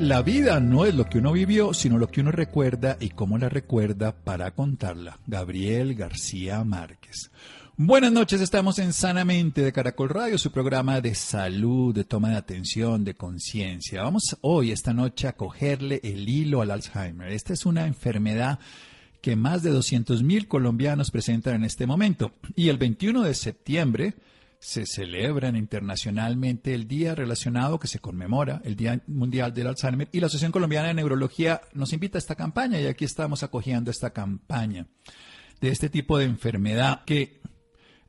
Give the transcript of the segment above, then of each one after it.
La vida no es lo que uno vivió, sino lo que uno recuerda y cómo la recuerda para contarla. Gabriel García Márquez. Buenas noches, estamos en Sanamente de Caracol Radio, su programa de salud, de toma de atención, de conciencia. Vamos hoy, esta noche, a cogerle el hilo al Alzheimer. Esta es una enfermedad que más de 200.000 colombianos presentan en este momento. Y el 21 de septiembre se celebran internacionalmente el día relacionado que se conmemora, el Día Mundial del Alzheimer, y la Asociación Colombiana de Neurología nos invita a esta campaña y aquí estamos acogiendo esta campaña de este tipo de enfermedad que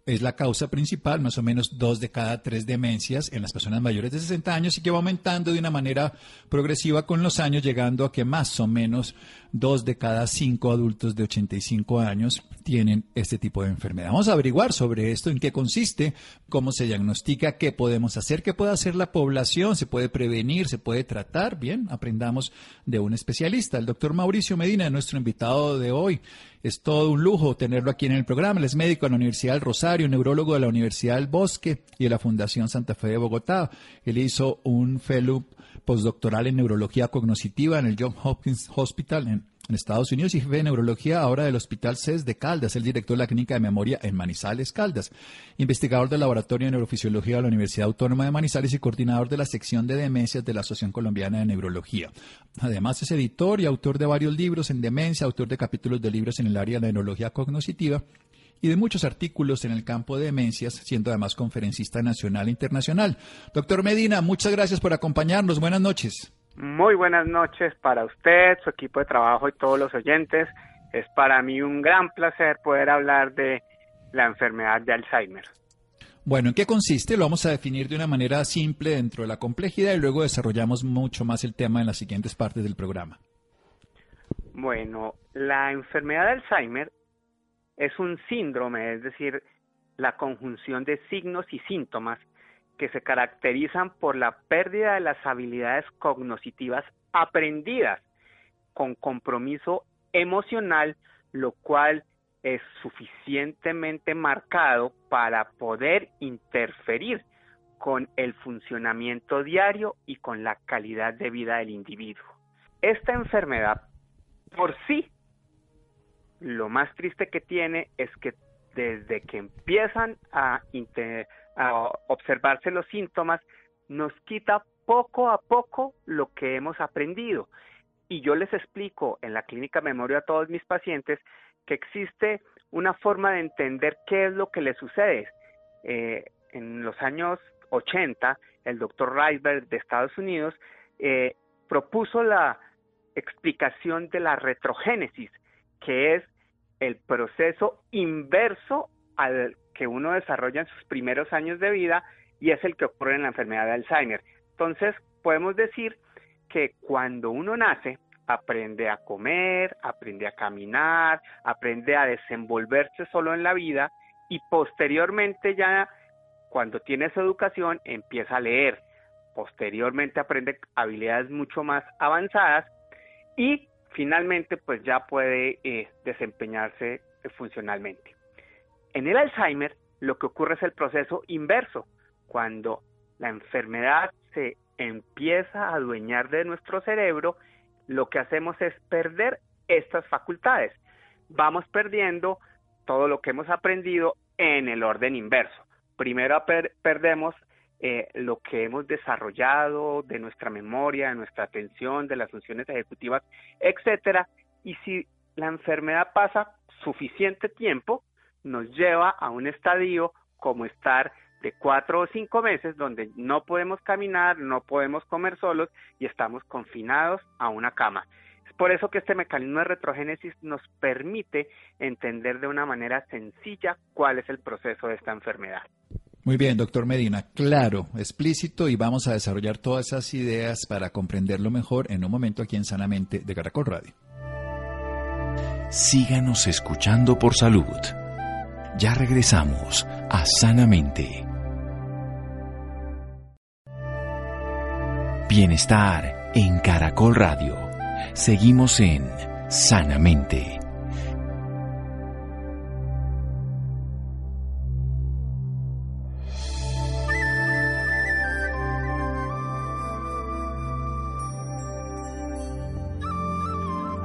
es la causa principal, más o menos dos de cada tres demencias en las personas mayores de 60 años y que va aumentando de una manera progresiva con los años, llegando a que más o menos dos de cada cinco adultos de 85 años tienen este tipo de enfermedad. Vamos a averiguar sobre esto, en qué consiste, cómo se diagnostica, qué podemos hacer, qué puede hacer la población, se puede prevenir, se puede tratar. Bien, aprendamos de un especialista, el doctor Mauricio Medina, nuestro invitado de hoy. Es todo un lujo tenerlo aquí en el programa. Él es médico de la Universidad del Rosario, neurólogo de la Universidad del Bosque y de la Fundación Santa Fe de Bogotá. Él hizo un fellow postdoctoral en neurología cognitiva en el John Hopkins Hospital en, en Estados Unidos y jefe de neurología ahora del Hospital CES de Caldas, el director de la Clínica de Memoria en Manizales, Caldas, investigador del Laboratorio de Neurofisiología de la Universidad Autónoma de Manizales y coordinador de la sección de demencias de la Asociación Colombiana de Neurología. Además es editor y autor de varios libros en demencia, autor de capítulos de libros en el área de neurología cognitiva y de muchos artículos en el campo de demencias, siendo además conferencista nacional e internacional. Doctor Medina, muchas gracias por acompañarnos. Buenas noches. Muy buenas noches para usted, su equipo de trabajo y todos los oyentes. Es para mí un gran placer poder hablar de la enfermedad de Alzheimer. Bueno, ¿en qué consiste? Lo vamos a definir de una manera simple dentro de la complejidad y luego desarrollamos mucho más el tema en las siguientes partes del programa. Bueno, la enfermedad de Alzheimer es un síndrome, es decir, la conjunción de signos y síntomas que se caracterizan por la pérdida de las habilidades cognitivas aprendidas con compromiso emocional, lo cual es suficientemente marcado para poder interferir con el funcionamiento diario y con la calidad de vida del individuo. Esta enfermedad por sí, lo más triste que tiene es que desde que empiezan a, observarse los síntomas, nos quita poco a poco lo que hemos aprendido. Y yo les explico en la clínica memoria a todos mis pacientes que existe una forma de entender qué es lo que les sucede. Eh, en los años 80, el doctor Reisberg de Estados Unidos eh, propuso la explicación de la retrogénesis, que es el proceso inverso al que uno desarrolla en sus primeros años de vida y es el que ocurre en la enfermedad de Alzheimer. Entonces, podemos decir que cuando uno nace, aprende a comer, aprende a caminar, aprende a desenvolverse solo en la vida y posteriormente ya cuando tiene su educación empieza a leer. posteriormente aprende habilidades mucho más avanzadas y finalmente pues ya puede eh, desempeñarse funcionalmente. En el Alzheimer lo que ocurre es el proceso inverso, cuando la enfermedad se empieza a adueñar de nuestro cerebro, lo que hacemos es perder estas facultades. Vamos perdiendo todo lo que hemos aprendido en el orden inverso. Primero perdemos eh, lo que hemos desarrollado de nuestra memoria, de nuestra atención, de las funciones ejecutivas, etcétera. Y si la enfermedad pasa suficiente tiempo, nos lleva a un estadio como estar de cuatro o cinco meses donde no podemos caminar, no podemos comer solos y estamos confinados a una cama. Es por eso que este mecanismo de retrogénesis nos permite entender de una manera sencilla cuál es el proceso de esta enfermedad. Muy bien, doctor Medina, claro, explícito y vamos a desarrollar todas esas ideas para comprenderlo mejor en un momento aquí en Sanamente de Caracol Radio. Síganos escuchando por salud. Ya regresamos a Sanamente. Bienestar en Caracol Radio. Seguimos en Sanamente.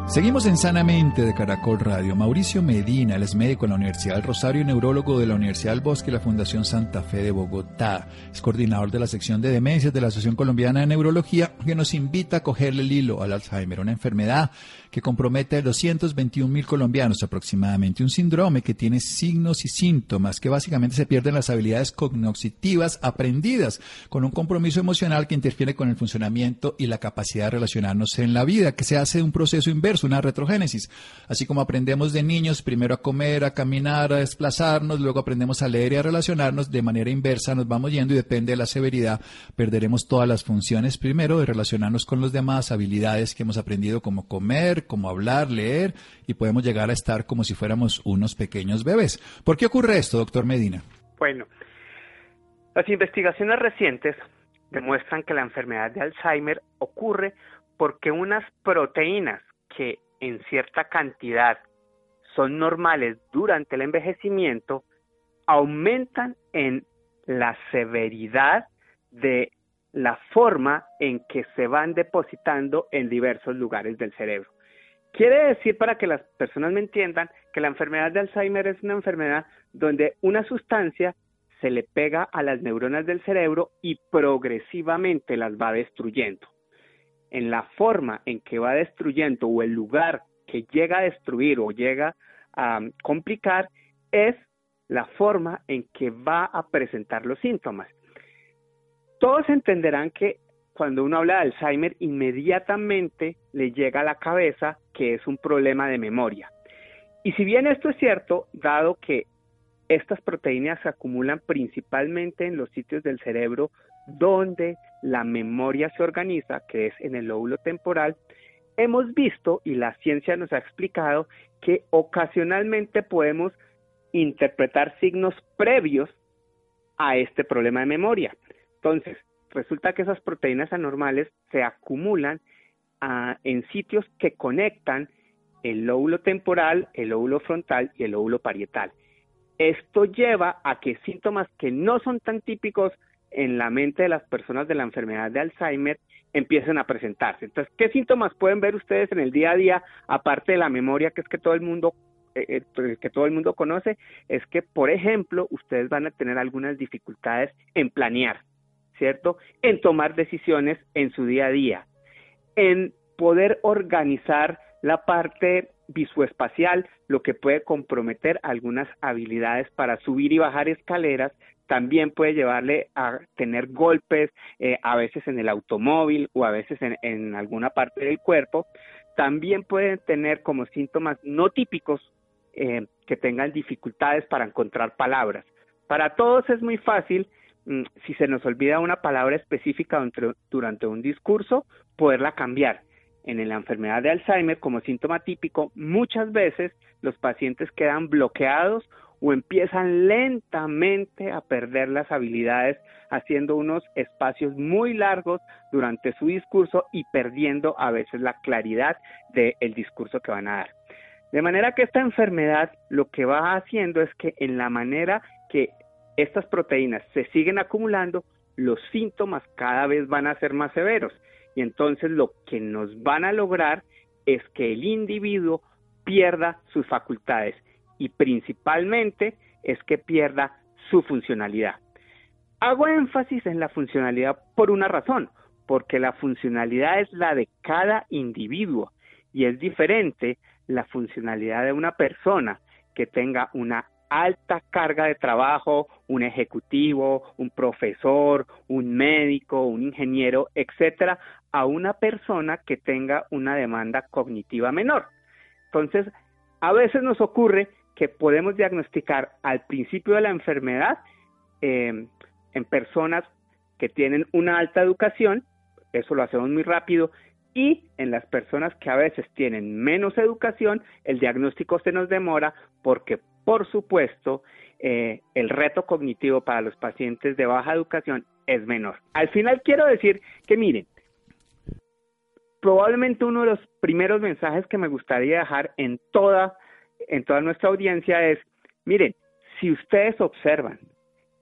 Seguimos en Sanamente de Caracol Radio. Mauricio Medina, él es médico en la Universidad del Rosario y neurólogo de la Universidad del Bosque y la Fundación Santa Fe de Bogotá. Es coordinador de la sección de demencias de la Asociación Colombiana de Neurología que nos invita a cogerle el hilo al Alzheimer, una enfermedad que compromete a 221 mil colombianos aproximadamente. Un síndrome que tiene signos y síntomas que básicamente se pierden las habilidades cognitivas aprendidas con un compromiso emocional que interfiere con el funcionamiento y la capacidad de relacionarnos en la vida, que se hace un proceso inverso una retrogénesis. Así como aprendemos de niños primero a comer, a caminar, a desplazarnos, luego aprendemos a leer y a relacionarnos, de manera inversa nos vamos yendo y depende de la severidad, perderemos todas las funciones primero de relacionarnos con los demás, habilidades que hemos aprendido como comer, como hablar, leer y podemos llegar a estar como si fuéramos unos pequeños bebés. ¿Por qué ocurre esto, doctor Medina? Bueno, las investigaciones recientes demuestran que la enfermedad de Alzheimer ocurre porque unas proteínas que en cierta cantidad son normales durante el envejecimiento, aumentan en la severidad de la forma en que se van depositando en diversos lugares del cerebro. Quiere decir, para que las personas me entiendan, que la enfermedad de Alzheimer es una enfermedad donde una sustancia se le pega a las neuronas del cerebro y progresivamente las va destruyendo en la forma en que va destruyendo o el lugar que llega a destruir o llega a complicar es la forma en que va a presentar los síntomas. Todos entenderán que cuando uno habla de Alzheimer, inmediatamente le llega a la cabeza que es un problema de memoria. Y si bien esto es cierto, dado que estas proteínas se acumulan principalmente en los sitios del cerebro donde la memoria se organiza, que es en el lóbulo temporal, hemos visto y la ciencia nos ha explicado que ocasionalmente podemos interpretar signos previos a este problema de memoria. Entonces, resulta que esas proteínas anormales se acumulan ah, en sitios que conectan el lóbulo temporal, el lóbulo frontal y el lóbulo parietal. Esto lleva a que síntomas que no son tan típicos en la mente de las personas de la enfermedad de Alzheimer empiecen a presentarse. Entonces, ¿qué síntomas pueden ver ustedes en el día a día, aparte de la memoria que es que todo el mundo eh, eh, pues, que todo el mundo conoce? Es que, por ejemplo, ustedes van a tener algunas dificultades en planear, ¿cierto? En tomar decisiones en su día a día, en poder organizar la parte visoespacial, lo que puede comprometer algunas habilidades para subir y bajar escaleras, también puede llevarle a tener golpes, eh, a veces en el automóvil o a veces en, alguna parte del cuerpo. También puede tener como síntomas no típicos eh, que tengan dificultades para encontrar palabras. Para todos es muy fácil, si se nos olvida una palabra específica durante un discurso, poderla cambiar en la enfermedad de Alzheimer como síntoma típico, muchas veces los pacientes quedan bloqueados o empiezan lentamente a perder las habilidades haciendo unos espacios muy largos durante su discurso y perdiendo a veces la claridad del discurso que van a dar. De manera que esta enfermedad lo que va haciendo es que en la manera que estas proteínas se siguen acumulando, los síntomas cada vez van a ser más severos. Y entonces lo que nos van a lograr es que el individuo pierda sus facultades y principalmente es que pierda su funcionalidad. Hago énfasis en la funcionalidad por una razón, porque la funcionalidad es la de cada individuo y es diferente la funcionalidad de una persona que tenga una alta carga de trabajo, un ejecutivo, un profesor, un médico, un ingeniero, etcétera, a una persona que tenga una demanda cognitiva menor. Entonces, a veces nos ocurre que podemos diagnosticar al principio de la enfermedad eh, en personas que tienen una alta educación, eso lo hacemos muy rápido, y en las personas que a veces tienen menos educación, el diagnóstico se nos demora porque, por supuesto, eh, el reto cognitivo para los pacientes de baja educación es menor. Al final quiero decir que miren, probablemente uno de los primeros mensajes que me gustaría dejar en toda, en toda nuestra audiencia es, miren, si ustedes observan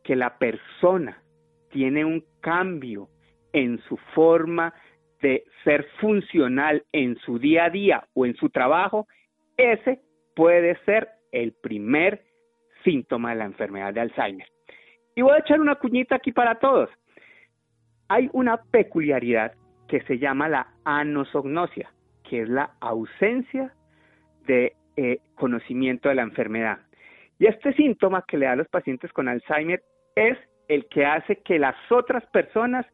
que la persona tiene un cambio en su forma de ser funcional en su día a día o en su trabajo, ese puede ser el primer síntoma de la enfermedad de Alzheimer. Y voy a echar una cuñita aquí para todos. Hay una peculiaridad que se llama la anosognosia, que es la ausencia de eh, conocimiento de la enfermedad. Y este síntoma que le da a los pacientes con Alzheimer es el que hace que las otras personas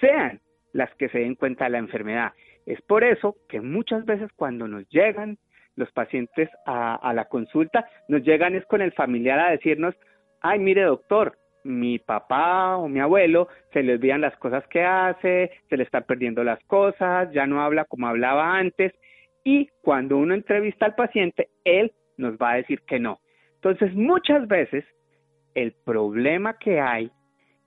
sean las que se den cuenta de la enfermedad. Es por eso que muchas veces cuando nos llegan los pacientes a, la consulta, nos llegan es con el familiar a decirnos, ay, mire doctor, mi papá o mi abuelo se le olvidan las cosas que hace, se le están perdiendo las cosas, ya no habla como hablaba antes y cuando uno entrevista al paciente, él nos va a decir que no. Entonces, muchas veces el problema que hay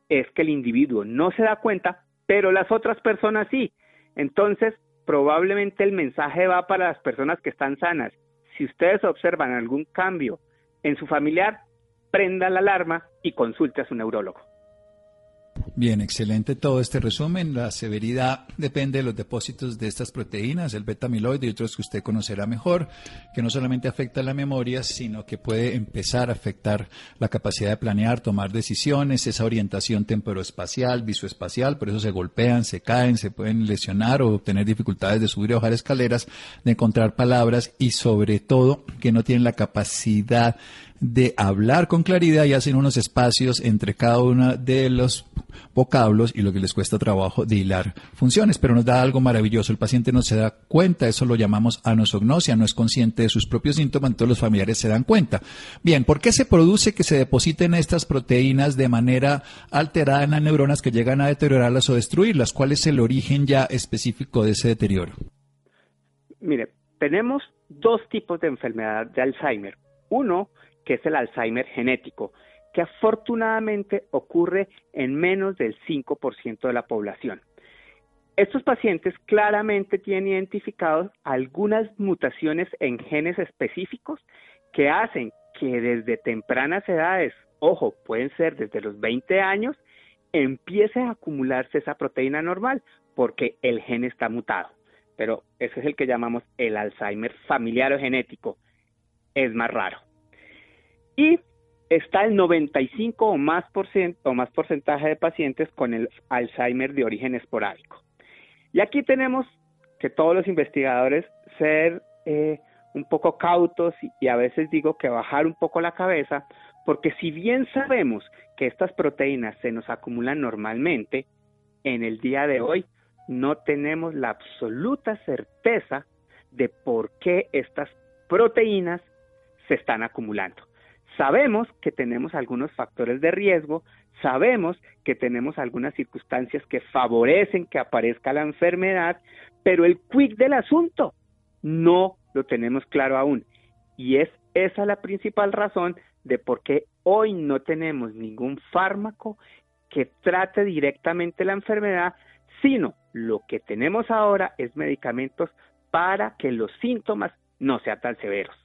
es que el individuo no se da cuenta, pero las otras personas sí. Entonces, probablemente el mensaje va para las personas que están sanas. Si ustedes observan algún cambio en su familiar, prenda la alarma y consulte a su neurólogo. Bien, excelente todo este resumen. La severidad depende de los depósitos de estas proteínas, el beta-amiloide y otros que usted conocerá mejor, que no solamente afecta la memoria, sino que puede empezar a afectar la capacidad de planear, tomar decisiones, esa orientación temporoespacial, visoespacial, por eso se golpean, se caen, se pueden lesionar o tener dificultades de subir o bajar escaleras, de encontrar palabras y sobre todo que no tienen la capacidad de hablar con claridad y hacen unos espacios entre cada uno de los vocablos y lo que les cuesta trabajo de hilar funciones, pero nos da algo maravilloso. El paciente no se da cuenta, eso lo llamamos anosognosia, no es consciente de sus propios síntomas, todos los familiares se dan cuenta. Bien, ¿por qué se produce que se depositen estas proteínas de manera alterada en las neuronas que llegan a deteriorarlas o destruirlas? ¿Cuál es el origen ya específico de ese deterioro? Mire, tenemos dos tipos de enfermedad de Alzheimer. Uno, que es el Alzheimer genético, que afortunadamente ocurre en menos del 5% de la población. Estos pacientes claramente tienen identificados algunas mutaciones en genes específicos que hacen que desde tempranas edades, ojo, pueden ser desde los 20 años, empiece a acumularse esa proteína normal porque el gen está mutado. Pero ese es el que llamamos el Alzheimer familiar o genético. Es más raro. Y está el 95 o más, por o más porcentaje de pacientes con el Alzheimer de origen esporádico. Y aquí tenemos que todos los investigadores ser eh, un poco cautos y a veces digo que bajar un poco la cabeza, porque si bien sabemos que estas proteínas se nos acumulan normalmente, en el día de hoy no tenemos la absoluta certeza de por qué estas proteínas se están acumulando. Sabemos que tenemos algunos factores de riesgo, sabemos que tenemos algunas circunstancias que favorecen que aparezca la enfermedad, pero el quick del asunto no lo tenemos claro aún. Y es esa la principal razón de por qué hoy no tenemos ningún fármaco que trate directamente la enfermedad, sino lo que tenemos ahora es medicamentos para que los síntomas no sean tan severos.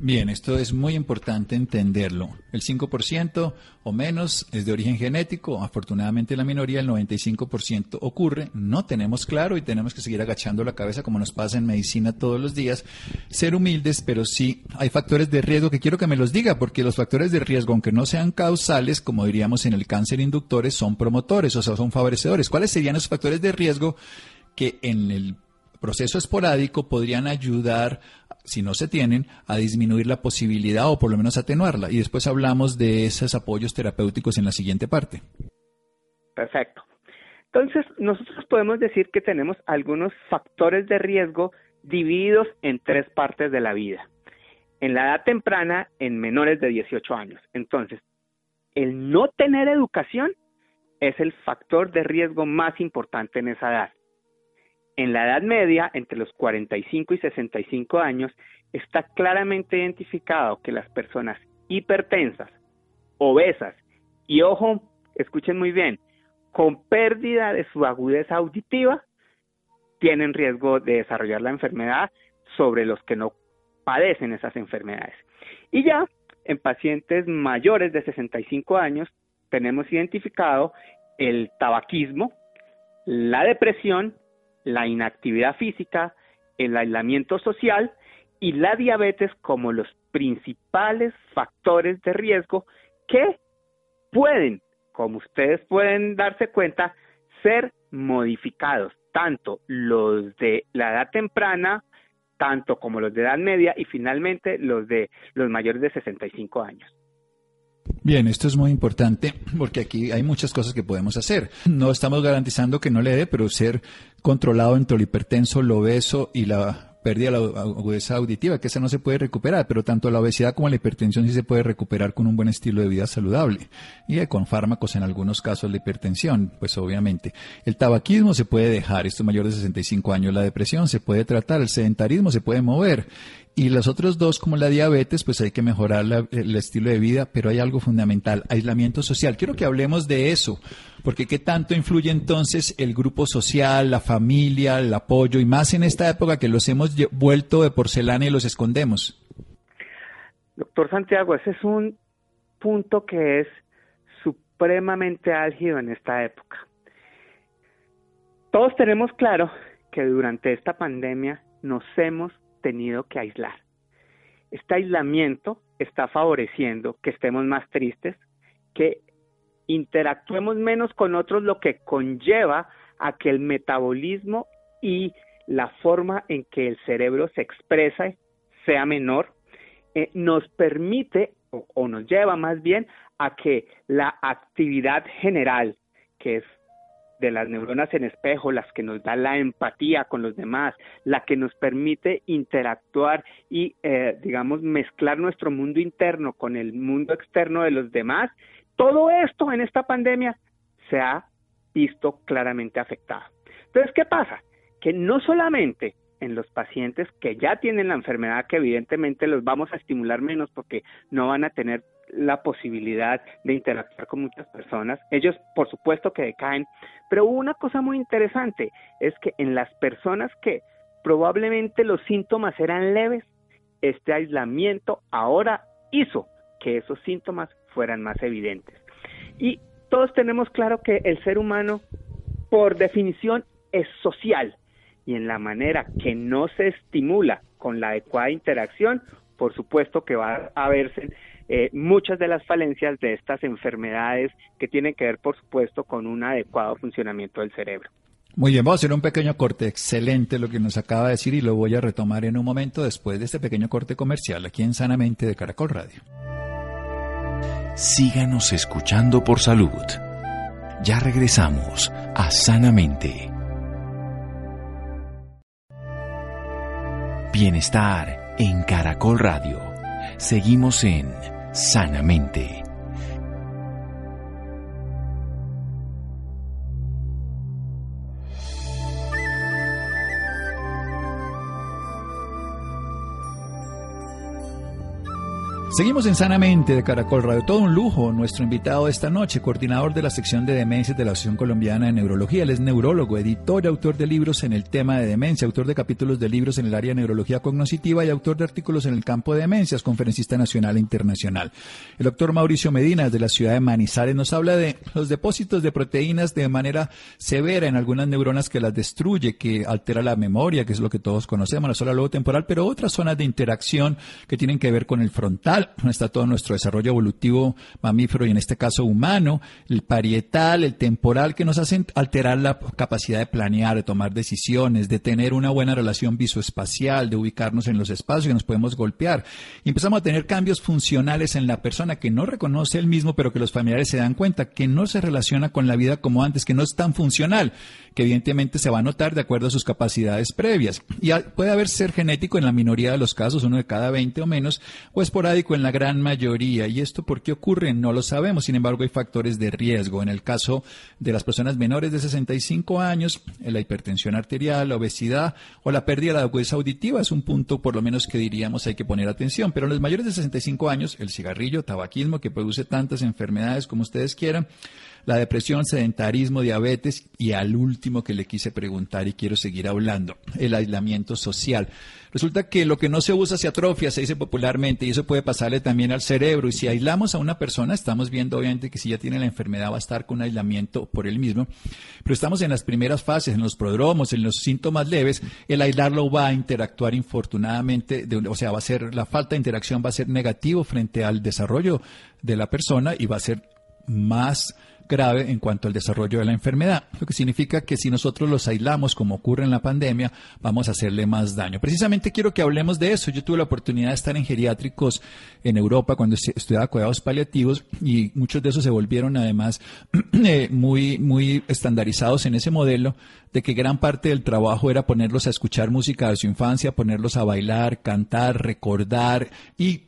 Bien, esto es muy importante entenderlo. El 5% o menos es de origen genético, afortunadamente la minoría, el 95% ocurre, no tenemos claro y tenemos que seguir agachando la cabeza como nos pasa en medicina todos los días, ser humildes, pero sí hay factores de riesgo que quiero que me los diga, porque los factores de riesgo, aunque no sean causales, como diríamos en el cáncer inductores, son promotores, o sea, son favorecedores. ¿Cuáles serían esos factores de riesgo que en el proceso esporádico podrían ayudar, si no se tienen, a disminuir la posibilidad o por lo menos atenuarla. Y después hablamos de esos apoyos terapéuticos en la siguiente parte. Perfecto. Entonces, nosotros podemos decir que tenemos algunos factores de riesgo divididos en tres partes de la vida. En la edad temprana, en menores de 18 años. Entonces, el no tener educación es el factor de riesgo más importante en esa edad. En la Edad Media, entre los 45 y 65 años, está claramente identificado que las personas hipertensas, obesas y, ojo, escuchen muy bien, con pérdida de su agudeza auditiva, tienen riesgo de desarrollar la enfermedad sobre los que no padecen esas enfermedades. Y ya en pacientes mayores de 65 años tenemos identificado el tabaquismo, la depresión la inactividad física, el aislamiento social y la diabetes como los principales factores de riesgo que pueden, como ustedes pueden darse cuenta, ser modificados, tanto los de la edad temprana, tanto como los de edad media y finalmente los de los mayores de 65 años. Bien, esto es muy importante porque aquí hay muchas cosas que podemos hacer. No estamos garantizando que no le dé, pero ser controlado entre el hipertenso, el obeso y la pérdida de la agudeza auditiva, que esa no se puede recuperar, pero tanto la obesidad como la hipertensión sí se puede recuperar con un buen estilo de vida saludable y con fármacos en algunos casos la hipertensión, pues obviamente. El tabaquismo se puede dejar, esto es mayor de 65 años, la depresión se puede tratar, el sedentarismo se puede mover y los otros dos, como la diabetes, pues hay que mejorar el estilo de vida, pero hay algo fundamental, aislamiento social. Quiero que hablemos de eso, porque qué tanto influye entonces el grupo social, la familia, el apoyo, y más en esta época que los hemos vuelto de porcelana y los escondemos. Doctor Santiago, ese es un punto que es supremamente álgido en esta época. Todos tenemos claro que durante esta pandemia nos hemos tenido que aislar. Este aislamiento está favoreciendo que estemos más tristes, que interactuemos menos con otros, lo que conlleva a que el metabolismo y la forma en que el cerebro se expresa sea menor, eh, nos permite o nos lleva más bien a que la actividad general, que es de las neuronas en espejo, las que nos da la empatía con los demás, la que nos permite interactuar y, eh, digamos, mezclar nuestro mundo interno con el mundo externo de los demás, todo esto en esta pandemia se ha visto claramente afectado. Entonces, ¿qué pasa? Que no solamente en los pacientes que ya tienen la enfermedad, que evidentemente los vamos a estimular menos porque no van a tener la posibilidad de interactuar con muchas personas. Ellos, por supuesto, que decaen. Pero una cosa muy interesante, es que en las personas que probablemente los síntomas eran leves, este aislamiento ahora hizo que esos síntomas fueran más evidentes. Y todos tenemos claro que el ser humano, por definición, es social. Y en la manera que no se estimula con la adecuada interacción, por supuesto que va a verse eh, muchas de las falencias de estas enfermedades que tienen que ver, por supuesto, con un adecuado funcionamiento del cerebro. Muy bien, vamos a hacer un pequeño corte. Excelente lo que nos acaba de decir y lo voy a retomar en un momento después de este pequeño corte comercial aquí en Sanamente de Caracol Radio. Síganos escuchando por salud. Ya regresamos a Sanamente. Bienestar en Caracol Radio. Seguimos en sanamente. Seguimos en Sanamente de Caracol Radio. Todo un lujo. Nuestro invitado de esta noche, coordinador de la sección de demencias de la Asociación Colombiana de Neurología. Él es neurólogo, editor y autor de libros en el tema de demencia, autor de capítulos de libros en el área de neurología cognitiva y autor de artículos en el campo de demencias, conferencista nacional e internacional. El doctor Mauricio Medina, de la ciudad de Manizales, nos habla de los depósitos de proteínas de manera severa en algunas neuronas que las destruye, que altera la memoria, que es lo que todos conocemos, la zona lobo temporal, pero otras zonas de interacción que tienen que ver con el frontal está todo nuestro desarrollo evolutivo mamífero y en este caso humano, el parietal, el temporal, que nos hacen alterar la capacidad de planear, de tomar decisiones, de tener una buena relación visoespacial, de ubicarnos en los espacios que nos podemos golpear. Y empezamos a tener cambios funcionales en la persona que no reconoce el mismo, pero que los familiares se dan cuenta que no se relaciona con la vida como antes, que no es tan funcional, que evidentemente se va a notar de acuerdo a sus capacidades previas. Y puede haber ser genético en la minoría de los casos, uno de cada 20 o menos, o esporádico en la gran mayoría. ¿Y esto por qué ocurre? No lo sabemos. Sin embargo, hay factores de riesgo. En el caso de las personas menores de 65 años, la hipertensión arterial, la obesidad o la pérdida de la agudeza auditiva es un punto por lo menos que diríamos hay que poner atención. Pero en los mayores de 65 años, el cigarrillo, tabaquismo, que produce tantas enfermedades como ustedes quieran, la depresión, sedentarismo, diabetes y al último que le quise preguntar y quiero seguir hablando, el aislamiento social. Resulta que lo que no se usa se atrofia, se dice popularmente, y eso puede pasarle también al cerebro. Y si aislamos a una persona, estamos viendo obviamente que si ya tiene la enfermedad va a estar con aislamiento por él mismo. Pero estamos en las primeras fases, en los prodromos, en los síntomas leves, el aislarlo va a interactuar infortunadamente, o sea, va a ser, la falta de interacción va a ser negativo frente al desarrollo de la persona y va a ser más grave en cuanto al desarrollo de la enfermedad, lo que significa que si nosotros los aislamos como ocurre en la pandemia, vamos a hacerle más daño. Precisamente quiero que hablemos de eso. Yo tuve la oportunidad de estar en geriátricos en Europa cuando estudiaba cuidados paliativos y muchos de esos se volvieron además eh, muy, muy estandarizados en ese modelo de que gran parte del trabajo era ponerlos a escuchar música de su infancia, ponerlos a bailar, cantar, recordar y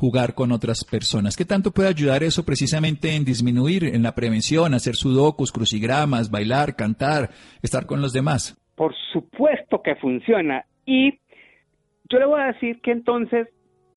jugar con otras personas. ¿Qué tanto puede ayudar eso precisamente en disminuir, en la prevención, hacer sudokus, crucigramas, bailar, cantar, estar con los demás? Por supuesto que funciona. Y yo le voy a decir que entonces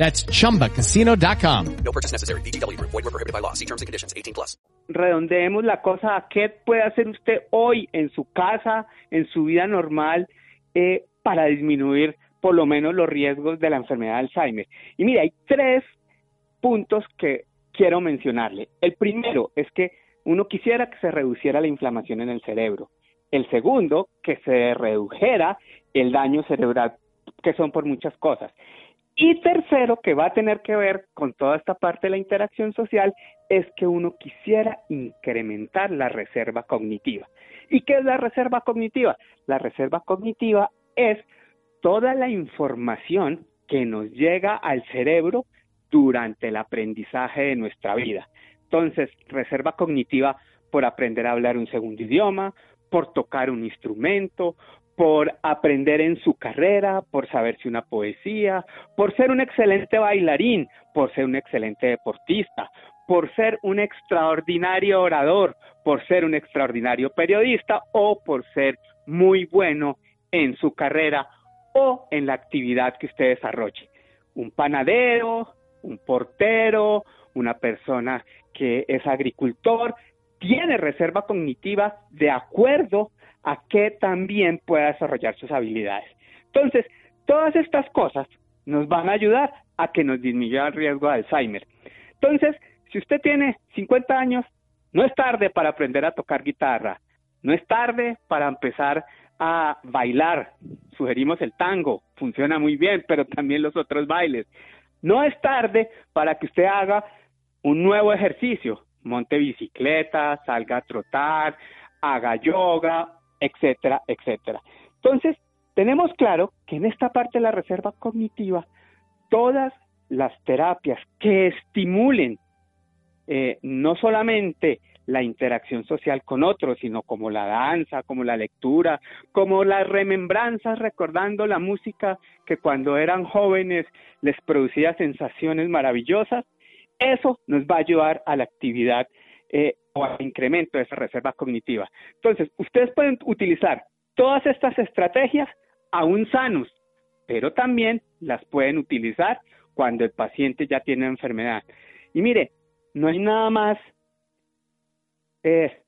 That's chumbacasino.com. No purchase necessary. BGW. Void were prohibited by law. See terms and conditions. 18 plus. redondeemos la cosa a qué puede hacer usted hoy en su casa, en su vida normal, eh, para disminuir por lo menos los riesgos de la enfermedad de Alzheimer. Y mire, hay tres puntos que quiero mencionarle. El primero es que uno quisiera que se reduciera la inflamación en el cerebro. El segundo, que se redujera el daño cerebral, que son por muchas cosas. Y tercero, que va a tener que ver con toda esta parte de la interacción social, es que uno quisiera incrementar la reserva cognitiva. ¿Y qué es la reserva cognitiva? La reserva cognitiva es toda la información que nos llega al cerebro durante el aprendizaje de nuestra vida. Entonces, reserva cognitiva por aprender a hablar un segundo idioma, por tocar un instrumento, por aprender en su carrera, por saberse una poesía, por ser un excelente bailarín, por ser un excelente deportista, por ser un extraordinario orador, por ser un extraordinario periodista o por ser muy bueno en su carrera o en la actividad que usted desarrolle. Un panadero, un portero, una persona que es agricultor, tiene reserva cognitiva de acuerdo a que también pueda desarrollar sus habilidades. Entonces, todas estas cosas nos van a ayudar a que nos disminuya el riesgo de Alzheimer. Entonces, si usted tiene 50 años, no es tarde para aprender a tocar guitarra, no es tarde para empezar a bailar. Sugerimos el tango, funciona muy bien, pero también los otros bailes. No es tarde para que usted haga un nuevo ejercicio, monte bicicleta, salga a trotar, haga yoga etcétera, etcétera. Entonces, tenemos claro que en esta parte de la reserva cognitiva, todas las terapias que estimulen eh, no solamente la interacción social con otros, sino como la danza, como la lectura, como las remembranzas recordando la música que cuando eran jóvenes les producía sensaciones maravillosas. Eso nos va a ayudar a la actividad eh, o al incremento de esa reserva cognitiva. Entonces, ustedes pueden utilizar todas estas estrategias aún sanos, pero también las pueden utilizar cuando el paciente ya tiene enfermedad. Y mire, no hay nada más eh,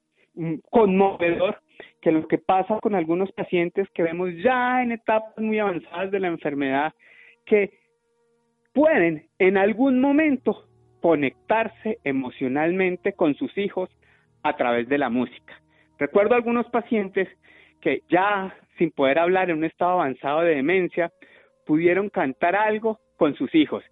conmovedor que lo que pasa con algunos pacientes que vemos ya en etapas muy avanzadas de la enfermedad, que pueden en algún momento conectarse emocionalmente con sus hijos a través de la música. Recuerdo algunos pacientes que ya sin poder hablar en un estado avanzado de demencia, pudieron cantar algo con sus hijos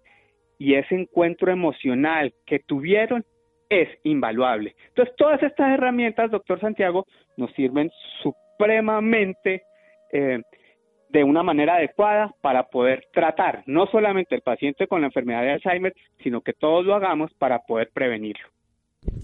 y ese encuentro emocional que tuvieron es invaluable. Entonces, todas estas herramientas, doctor Santiago, nos sirven supremamente eh, de una manera adecuada para poder tratar no solamente el paciente con la enfermedad de Alzheimer, sino que todos lo hagamos para poder prevenirlo.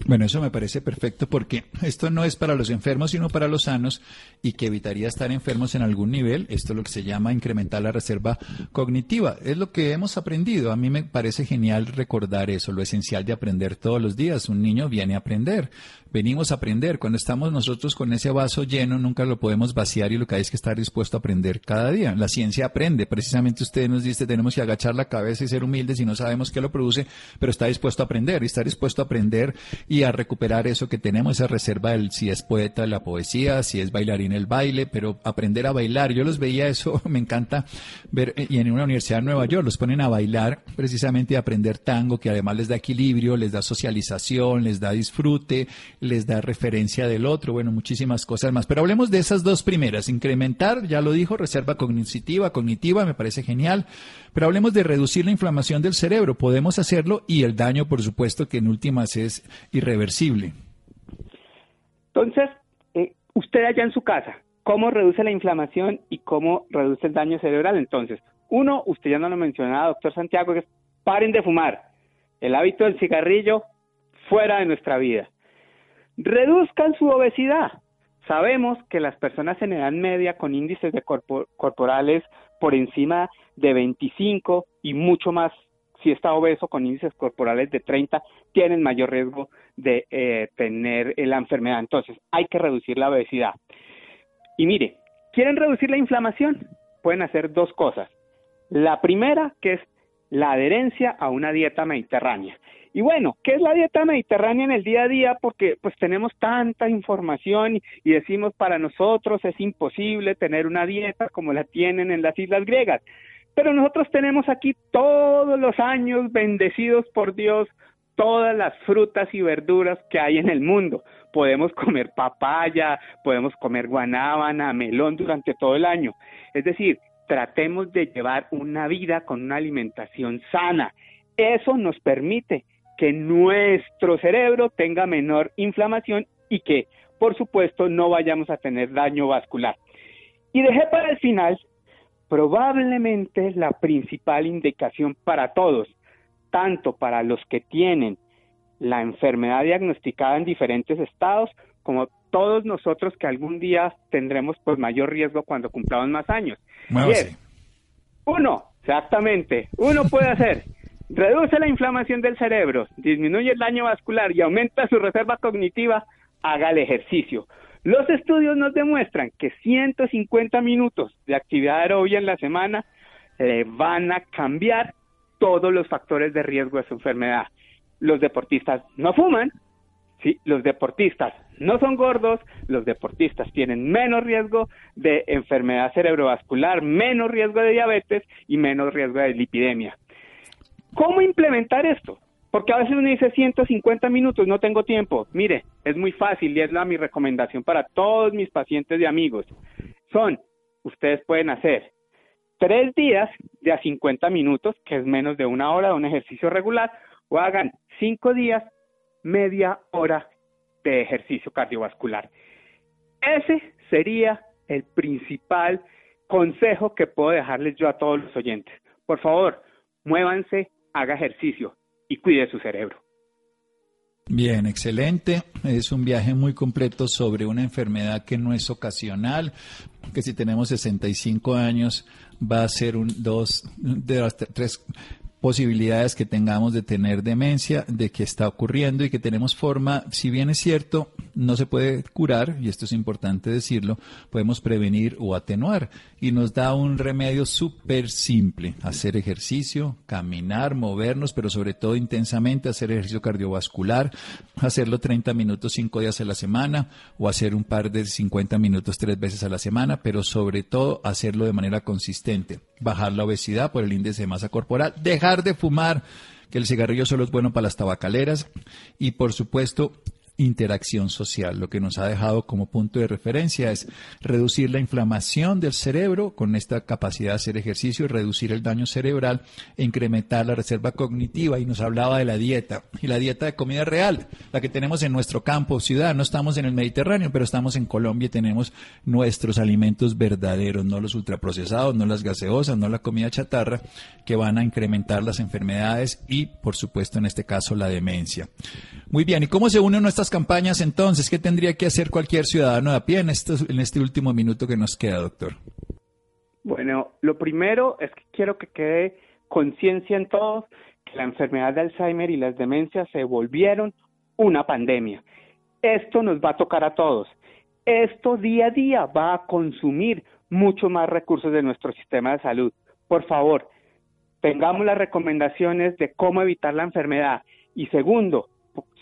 Bueno, eso me parece perfecto porque esto no es para los enfermos, sino para los sanos y que evitaría estar enfermos en algún nivel. Esto es lo que se llama incrementar la reserva cognitiva. Es lo que hemos aprendido. A mí me parece genial recordar eso, lo esencial de aprender todos los días. Un niño viene a aprender. Venimos a aprender. Cuando estamos nosotros con ese vaso lleno, nunca lo podemos vaciar y lo que hay es que estar dispuesto a aprender cada día. La ciencia aprende. Precisamente usted nos dice, tenemos que agachar la cabeza y ser humildes y no sabemos qué lo produce, pero está dispuesto a aprender y está dispuesto a aprender y a recuperar eso que tenemos, esa reserva del si es poeta la poesía, si es bailarín el baile, pero aprender a bailar. Yo los veía eso, me encanta ver, y en una universidad de Nueva York los ponen a bailar precisamente a aprender tango, que además les da equilibrio, les da socialización, les da disfrute, les da referencia del otro, bueno, muchísimas cosas más. Pero hablemos de esas dos primeras, incrementar, ya lo dijo, reserva cognitiva, cognitiva, me parece genial, pero hablemos de reducir la inflamación del cerebro, podemos hacerlo y el daño, por supuesto, que en últimas es irreversible. Entonces, eh, usted allá en su casa, ¿cómo reduce la inflamación y cómo reduce el daño cerebral? Entonces, uno, usted ya no lo mencionaba, doctor Santiago, que es paren de fumar. El hábito del cigarrillo fuera de nuestra vida. Reduzcan su obesidad. Sabemos que las personas en edad media con índices de corporales por encima de 25 y mucho más si está obeso con índices corporales de 30, tienen mayor riesgo de eh, tener la enfermedad. Entonces, hay que reducir la obesidad. Y mire, ¿quieren reducir la inflamación? Pueden hacer dos cosas. La primera, que es la adherencia a una dieta mediterránea. Y bueno, ¿qué es la dieta mediterránea en el día a día? Porque pues tenemos tanta información y, decimos para nosotros es imposible tener una dieta como la tienen en las islas griegas. Pero nosotros tenemos aquí todos los años bendecidos por Dios todas las frutas y verduras que hay en el mundo. Podemos comer papaya, podemos comer guanábana, melón durante todo el año. Es decir, tratemos de llevar una vida con una alimentación sana. Eso nos permite que nuestro cerebro tenga menor inflamación y que, por supuesto, no vayamos a tener daño vascular. Y dejé para el final probablemente la principal indicación para todos, tanto para los que tienen la enfermedad diagnosticada en diferentes estados, como todos nosotros que algún día tendremos pues mayor riesgo cuando cumplamos más años. uno, exactamente, uno puede hacer, reduce la inflamación del cerebro, disminuye el daño vascular y aumenta su reserva cognitiva, haga el ejercicio. Los estudios nos demuestran que 150 minutos de actividad aerobia en la semana le van a cambiar todos los factores de riesgo de su enfermedad. Los deportistas no fuman, ¿sí? los deportistas no son gordos, los deportistas tienen menos riesgo de enfermedad cerebrovascular, menos riesgo de diabetes y menos riesgo de lipidemia. ¿Cómo implementar esto? Porque a veces uno dice 150 minutos, no tengo tiempo. Mire, es muy fácil y es la mi recomendación para todos mis pacientes y amigos. Son, ustedes pueden hacer tres días de a 50 minutos, que es menos de una hora de un ejercicio regular, o hagan cinco días, media hora de ejercicio cardiovascular. Ese sería el principal consejo que puedo dejarles yo a todos los oyentes. Por favor, muévanse, haga ejercicio y cuide su cerebro. Bien, excelente. Es un viaje muy completo sobre una enfermedad que no es ocasional, que si tenemos 65 años va a ser un dos de las tres posibilidades que tengamos de tener demencia, de que está ocurriendo y que tenemos forma, si bien es cierto, no se puede curar, y esto es importante decirlo, podemos prevenir o atenuar. Y nos da un remedio súper simple, hacer ejercicio, caminar, movernos, pero sobre todo intensamente hacer ejercicio cardiovascular, hacerlo 30 minutos cinco días a la semana o hacer un par de 50 minutos tres veces a la semana, pero sobre todo hacerlo de manera consistente. Bajar la obesidad por el índice de masa corporal, dejar de fumar, que el cigarrillo solo es bueno para las tabacaleras y por supuesto interacción social. Lo que nos ha dejado como punto de referencia es reducir la inflamación del cerebro con esta capacidad de hacer ejercicio, reducir el daño cerebral incrementar la reserva cognitiva. Y nos hablaba de la dieta y la dieta de comida real, la que tenemos en nuestro campo, ciudad. No estamos en el Mediterráneo, pero estamos en Colombia y tenemos nuestros alimentos verdaderos, no los ultraprocesados, no las gaseosas, no la comida chatarra, que van a incrementar las enfermedades y, por supuesto, en este caso, la demencia. Muy bien, ¿y cómo se unen nuestras campañas entonces? ¿Qué tendría que hacer cualquier ciudadano de a pie en este, en este último minuto que nos queda, doctor? Bueno, lo primero es que quiero que quede conciencia en todos que la enfermedad de Alzheimer y las demencias se volvieron una pandemia. Esto nos va a tocar a todos. Esto día a día va a consumir mucho más recursos de nuestro sistema de salud. Por favor, tengamos las recomendaciones de cómo evitar la enfermedad. Y segundo,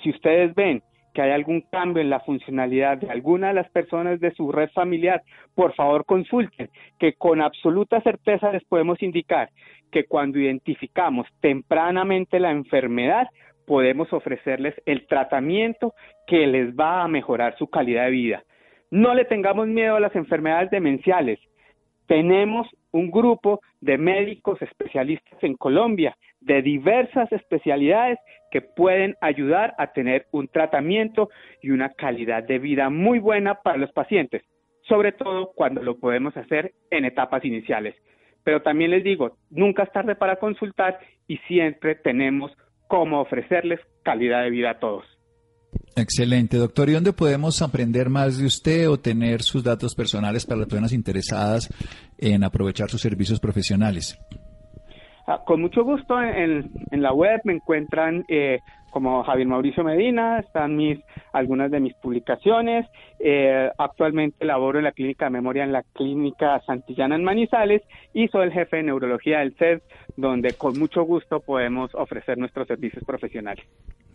si ustedes ven que hay algún cambio en la funcionalidad de alguna de las personas de su red familiar, por favor consulten, que con absoluta certeza les podemos indicar que cuando identificamos tempranamente la enfermedad, podemos ofrecerles el tratamiento que les va a mejorar su calidad de vida. No le tengamos miedo a las enfermedades demenciales. Tenemos un grupo de médicos especialistas en Colombia de diversas especialidades que pueden ayudar a tener un tratamiento y una calidad de vida muy buena para los pacientes, sobre todo cuando lo podemos hacer en etapas iniciales. Pero también les digo, nunca es tarde para consultar y siempre tenemos cómo ofrecerles calidad de vida a todos. Excelente, doctor. ¿Y dónde podemos aprender más de usted o tener sus datos personales para las personas interesadas en aprovechar sus servicios profesionales? Ah, con mucho gusto en, la web me encuentran eh, como Javier Mauricio Medina, están mis algunas de mis publicaciones. Eh, actualmente laboro en la clínica de memoria en la clínica Santillana en Manizales y soy el jefe de neurología del CED, donde con mucho gusto podemos ofrecer nuestros servicios profesionales.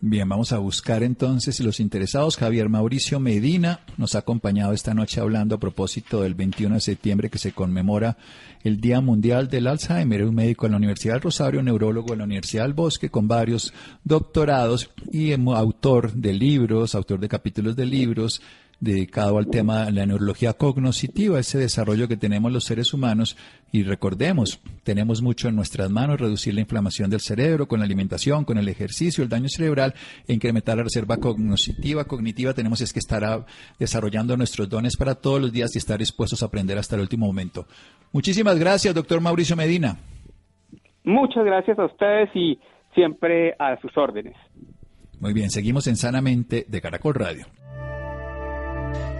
Bien, vamos a buscar entonces los interesados. Javier Mauricio Medina nos ha acompañado esta noche hablando a propósito del 21 de septiembre que se conmemora el Día Mundial del Alzheimer. Un médico en la Universidad del Rosario, neurólogo en la Universidad del Bosque con varios doctorados y autor de libros, autor de capítulos de libros, dedicado al tema de la neurología cognoscitiva, ese desarrollo que tenemos los seres humanos. Y recordemos, tenemos mucho en nuestras manos, reducir la inflamación del cerebro con la alimentación, con el ejercicio, el daño cerebral e incrementar la reserva cognoscitiva. Cognitiva tenemos es que estar desarrollando nuestros dones para todos los días y estar dispuestos a aprender hasta el último momento. Muchísimas gracias, doctor Mauricio Medina. Muchas gracias a ustedes y siempre a sus órdenes. Muy bien, seguimos en Sanamente de Caracol Radio.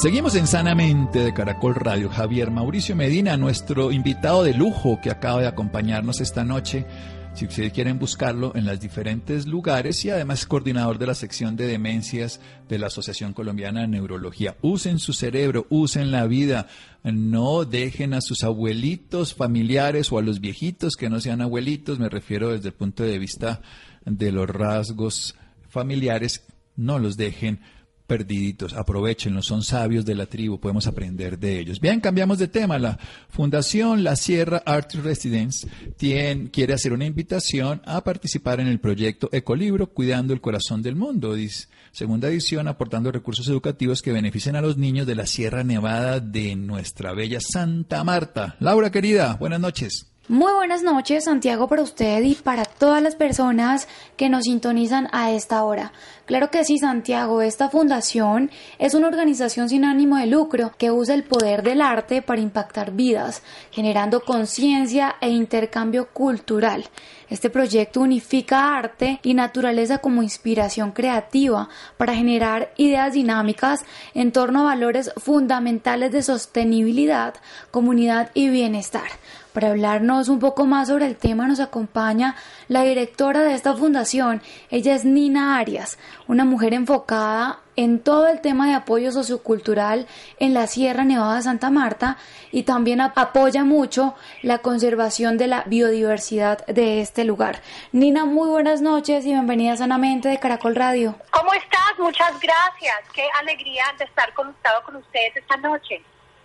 Seguimos en Sanamente de Caracol Radio. Javier Mauricio Medina, nuestro invitado de lujo que acaba de acompañarnos esta noche. Si ustedes quieren buscarlo en los diferentes lugares y además es coordinador de la sección de demencias de la Asociación Colombiana de Neurología. Usen su cerebro, usen la vida. No dejen a sus abuelitos familiares o a los viejitos que no sean abuelitos, me refiero desde el punto de vista de los rasgos familiares, no los dejen perdiditos. Aprovechenlos, son sabios de la tribu, podemos aprender de ellos. Bien, cambiamos de tema. La Fundación La Sierra Art Residence tiene, quiere hacer una invitación a participar en el proyecto Ecolibro Cuidando el Corazón del Mundo. Dice, segunda edición, aportando recursos educativos que beneficien a los niños de la Sierra Nevada de nuestra bella Santa Marta. Laura, querida, buenas noches. Muy buenas noches, Santiago, para usted y para todas las personas que nos sintonizan a esta hora. Claro que sí, Santiago, esta fundación es una organización sin ánimo de lucro que usa el poder del arte para impactar vidas, generando conciencia e intercambio cultural. Este proyecto unifica arte y naturaleza como inspiración creativa para generar ideas dinámicas en torno a valores fundamentales de sostenibilidad, comunidad y bienestar. Para hablarnos un poco más sobre el tema nos acompaña la directora de esta fundación. Ella es Nina Arias, una mujer enfocada en todo el tema de apoyo sociocultural en la Sierra Nevada de Santa Marta y también apoya mucho la conservación de la biodiversidad de este lugar. Nina, muy buenas noches y bienvenida sanamente de Caracol Radio. ¿Cómo estás? Muchas gracias. Qué alegría de estar conectado con ustedes esta noche.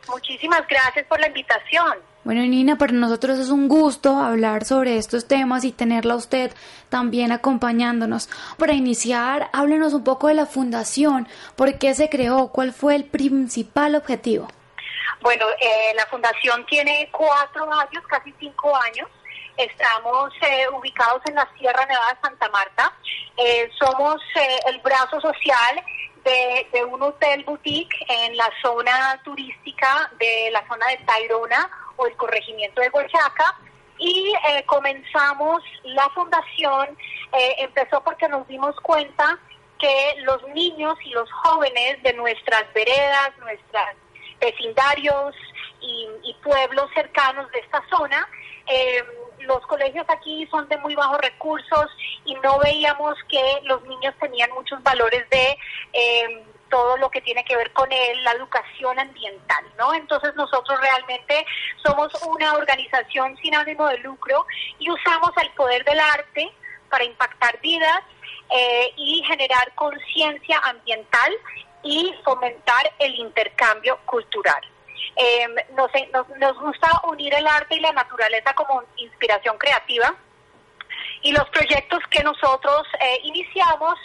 Muchísimas gracias por la invitación. Bueno, Nina, para nosotros es un gusto hablar sobre estos temas y tenerla usted también acompañándonos. Para iniciar, háblenos un poco de la fundación, por qué se creó, cuál fue el principal objetivo. Bueno, eh, la fundación tiene cuatro años, casi cinco años. Estamos eh, ubicados en la Sierra Nevada de Santa Marta. Eh, somos el brazo social de, un hotel boutique en la zona turística de la zona de Tayrona o el corregimiento de Huachaca y eh, comenzamos la fundación, eh, empezó porque nos dimos cuenta que los niños y los jóvenes de nuestras veredas, nuestros vecindarios y, pueblos cercanos de esta zona, eh, los colegios aquí son de muy bajos recursos y no veíamos que los niños tenían muchos valores de todo lo que tiene que ver con la educación ambiental, ¿no? Entonces nosotros realmente somos una organización sin ánimo de lucro y usamos el poder del arte para impactar vidas eh, y generar conciencia ambiental y fomentar el intercambio cultural. Em, nos, nos, gusta unir el arte y la naturaleza como inspiración creativa y los proyectos que nosotros eh, iniciamos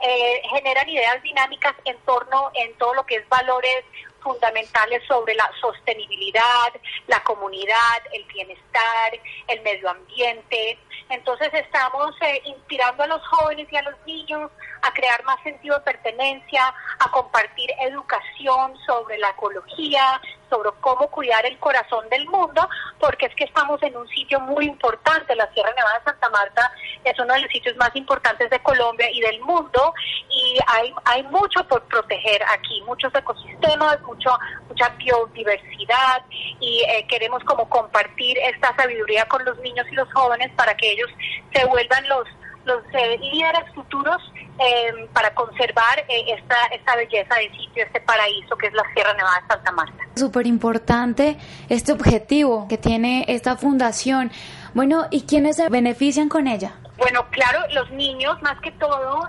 eh, generan ideas dinámicas en torno en todo lo que es valores fundamentales sobre la sostenibilidad, la comunidad, el bienestar, el medio ambiente. Entonces estamos eh, inspirando a los jóvenes y a los niños a crear más sentido de pertenencia, a compartir educación sobre la ecología, sobre cómo cuidar el corazón del mundo, porque es que estamos en un sitio muy importante, la Sierra Nevada de Santa Marta es uno de los sitios más importantes de Colombia y del mundo, y hay, hay mucho por proteger aquí, muchos ecosistemas, mucho, mucha biodiversidad, y eh, queremos como compartir esta sabiduría con los niños y los jóvenes para que ellos se vuelvan los los eh, líderes futuros eh, para conservar eh, esta, esta belleza de sitio, este paraíso que es la Sierra Nevada de Santa Marta. Súper importante este objetivo que tiene esta fundación. Bueno, ¿y quiénes se benefician con ella? Bueno, claro, los niños, más que todo,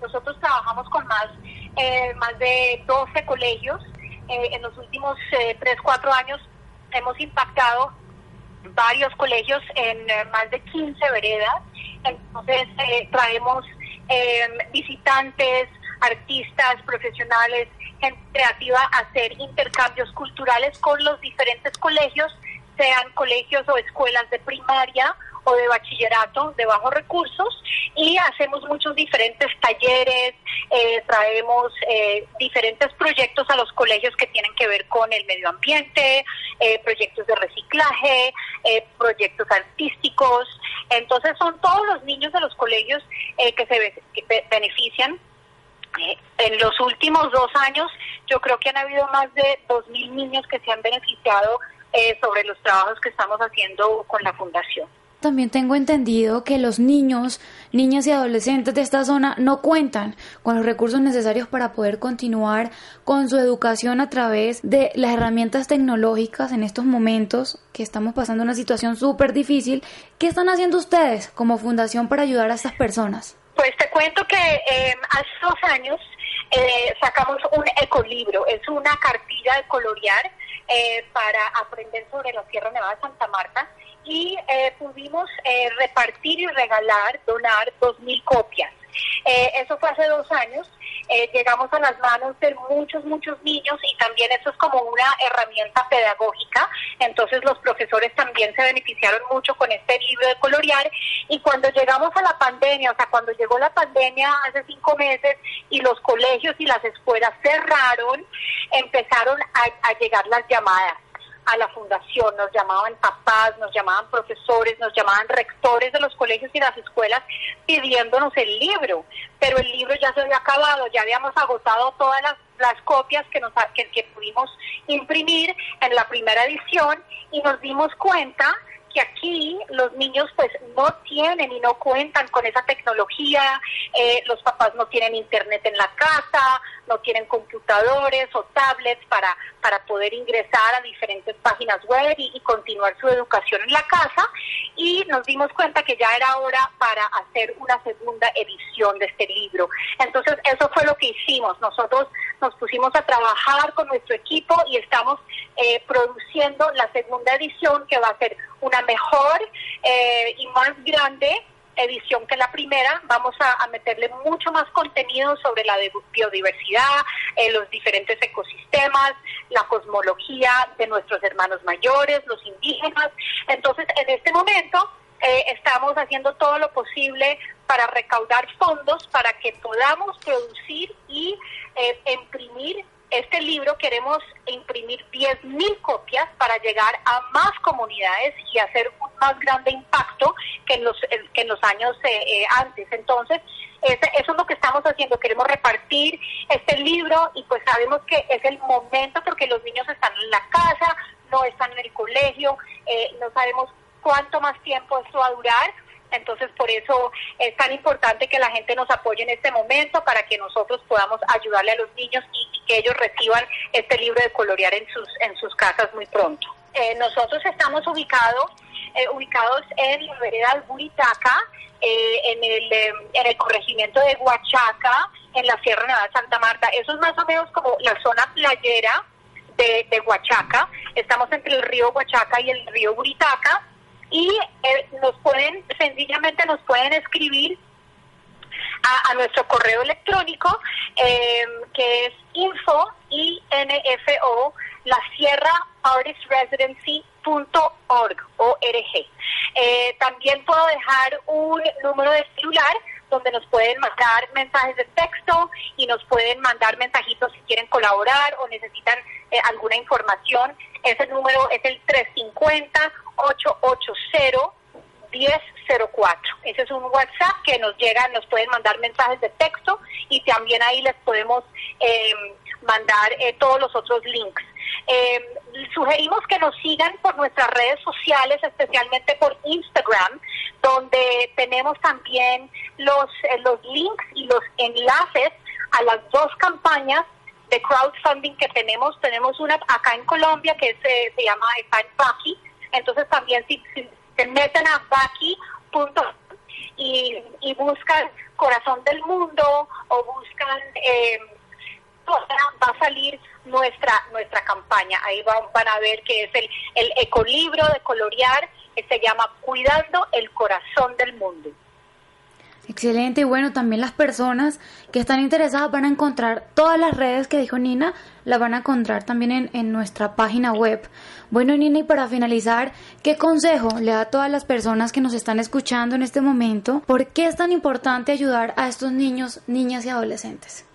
nosotros trabajamos con más, más de 12 colegios. en los últimos 3, 4 años hemos impactado varios colegios en más de 15 veredas entonces eh, traemos em, visitantes, artistas, profesionales, gente creativa a hacer intercambios culturales con los diferentes colegios, sean colegios o escuelas de primaria o de bachillerato de bajos recursos y hacemos muchos diferentes talleres, eh, traemos eh, diferentes proyectos a los colegios que tienen que ver con el medio ambiente, proyectos de reciclaje, proyectos artísticos. Entonces son todos los niños de los colegios que se benefician en los últimos dos años, yo creo que han habido más de 2.000 niños que se han beneficiado sobre los trabajos que estamos haciendo con la Fundación. También tengo entendido que los niños, niñas y adolescentes de esta zona no cuentan con los recursos necesarios para poder continuar con su educación a través de las herramientas tecnológicas en estos momentos que estamos pasando una situación súper difícil. ¿Qué están haciendo ustedes como fundación para ayudar a estas personas? Pues te cuento que eh, hace dos años eh, sacamos un ecolibro, es una cartilla de colorear eh, para aprender sobre la Sierra Nevada de Santa Marta y eh, pudimos eh, repartir y regalar, donar dos mil copias. Eh, eso fue hace dos años. Eh, llegamos a las manos de muchos, muchos niños y también eso es como una herramienta pedagógica. Entonces los profesores también se beneficiaron mucho con este libro de colorear. Y cuando llegamos a la pandemia, o sea, cuando llegó la pandemia hace cinco meses y los colegios y las escuelas cerraron, empezaron a, a llegar las llamadas a la fundación, nos llamaban papás, nos llamaban profesores, nos llamaban rectores de los colegios y las escuelas pidiéndonos el libro, pero el libro ya se había acabado, ya habíamos agotado todas las, las copias que, nos, que, que pudimos imprimir en la primera edición y nos dimos cuenta que aquí los niños pues no tienen y no cuentan con esa tecnología, eh, los papás no tienen internet en la casa, no tienen computadores o tablets para, para poder ingresar a diferentes páginas web y, y continuar su educación en la casa y nos dimos cuenta que ya era hora para hacer una segunda edición de este libro. Entonces eso fue lo que hicimos, nosotros nos pusimos a trabajar con nuestro equipo y estamos eh, produciendo la segunda edición que va a ser una mejor eh, y más grande edición que la primera. Vamos a, meterle mucho más contenido sobre la biodiversidad, eh, los diferentes ecosistemas, la cosmología de nuestros hermanos mayores, los indígenas. Entonces, en este momento eh, estamos haciendo todo lo posible para recaudar fondos para que podamos producir y eh, imprimir este libro queremos imprimir 10.000 copias para llegar a más comunidades y hacer un más grande impacto que en los, que en los años eh, eh, antes. Entonces, eso es lo que estamos haciendo. Queremos repartir este libro y pues sabemos que es el momento porque los niños están en la casa, no están en el colegio, eh, no sabemos cuánto más tiempo esto va a durar entonces, por eso es tan importante que la gente nos apoye en este momento para que nosotros podamos ayudarle a los niños y que ellos reciban este libro de colorear en sus, en sus casas muy pronto. Eh, nosotros estamos ubicados, eh, ubicados en la vereda Buritaca, eh, en, el, en el corregimiento de Huachaca, en la Sierra Nevada Santa Marta. Eso es más o menos como la zona playera de, de Huachaca. Estamos entre el río Huachaca y el río Buritaca y eh, nos pueden, sencillamente nos pueden escribir a, a nuestro correo electrónico eh, que es info, I-N-F-O, la Sierra Artist Residency org, O-R-G. Eh, también puedo dejar un número de celular donde nos pueden mandar mensajes de texto y nos pueden mandar mensajitos si quieren colaborar o necesitan eh, alguna información. Ese número es el 350-880-1004. Ese es un WhatsApp que nos llega, nos pueden mandar mensajes de texto y también ahí les podemos eh, mandar eh, todos los otros links. Eh, sugerimos que nos sigan por nuestras redes sociales, especialmente por Instagram, donde tenemos también los, eh, los links y los enlaces a las dos campañas de crowdfunding que tenemos. Tenemos una acá en Colombia que se, se llama está en. Entonces también si se meten a Baki.com y, y buscan Corazón del Mundo o buscan... Eh, va a salir nuestra nuestra campaña. Ahí van, van a ver que es el, el ecolibro de colorear que se llama Cuidando el Corazón del Mundo. Excelente, y bueno, también las personas que están interesadas van a encontrar todas las redes que dijo Nina, las van a encontrar también en, en, nuestra página web. Bueno, Nina, y para finalizar, ¿qué consejo le da a todas las personas que nos están escuchando en este momento? ¿Por qué es tan importante ayudar a estos niños, niñas y adolescentes?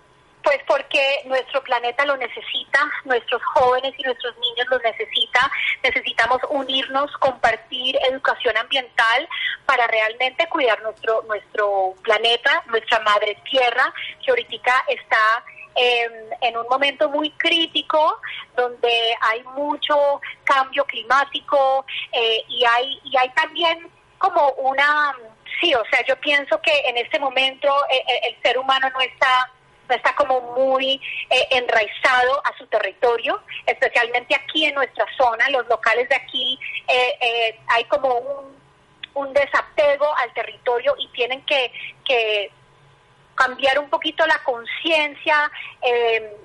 Pues porque nuestro planeta lo necesita, nuestros jóvenes y nuestros niños lo necesita. Necesitamos unirnos, compartir educación ambiental para realmente cuidar nuestro nuestro planeta, nuestra madre tierra, que ahorita está eh, en un momento muy crítico donde hay mucho cambio climático eh, y hay y hay también como una sí, o sea, yo pienso que en este momento eh, el ser humano no está está como muy eh, enraizado a su territorio, especialmente aquí en nuestra zona, los locales de aquí, eh, eh, hay como un, un, desapego al territorio y tienen que, que cambiar un poquito la conciencia, eh,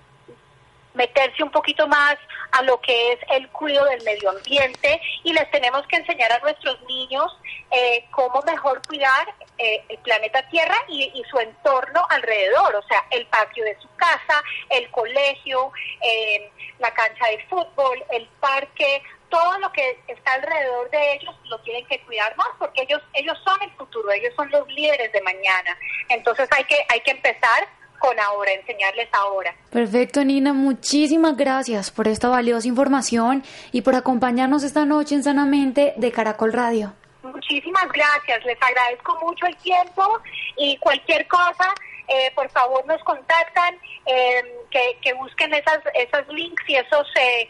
meterse un poquito más a lo que es el cuidado del medio ambiente y les tenemos que enseñar a nuestros niños eh, cómo mejor cuidar eh, el planeta Tierra y, y, su entorno alrededor, o sea, el patio de su casa, el colegio, eh, la cancha de fútbol, el parque, todo lo que está alrededor de ellos lo tienen que cuidar más porque ellos ellos son el futuro, ellos son los líderes de mañana. Entonces hay que hay que empezar con ahora, enseñarles ahora. Perfecto, Nina, muchísimas gracias por esta valiosa información y por acompañarnos esta noche en Sanamente de Caracol Radio. Muchísimas gracias, les agradezco mucho el tiempo y cualquier cosa, eh, por favor nos contactan, eh, que, que, busquen esas, esos links y esos eh,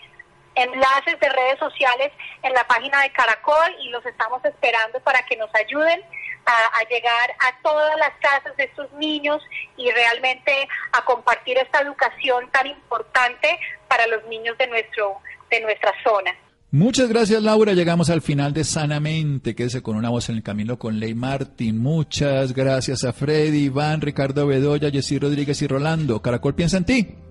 enlaces de redes sociales en la página de Caracol y los estamos esperando para que nos ayuden a, llegar a todas las casas de estos niños y realmente a compartir esta educación tan importante para los niños de nuestro de nuestra zona. Muchas gracias Laura, llegamos al final de Sanamente, quédese con una voz en el camino con Ley Martín, muchas gracias a Freddy, Iván, Ricardo Bedoya, Jessy Rodríguez y Rolando, Caracol piensa en ti.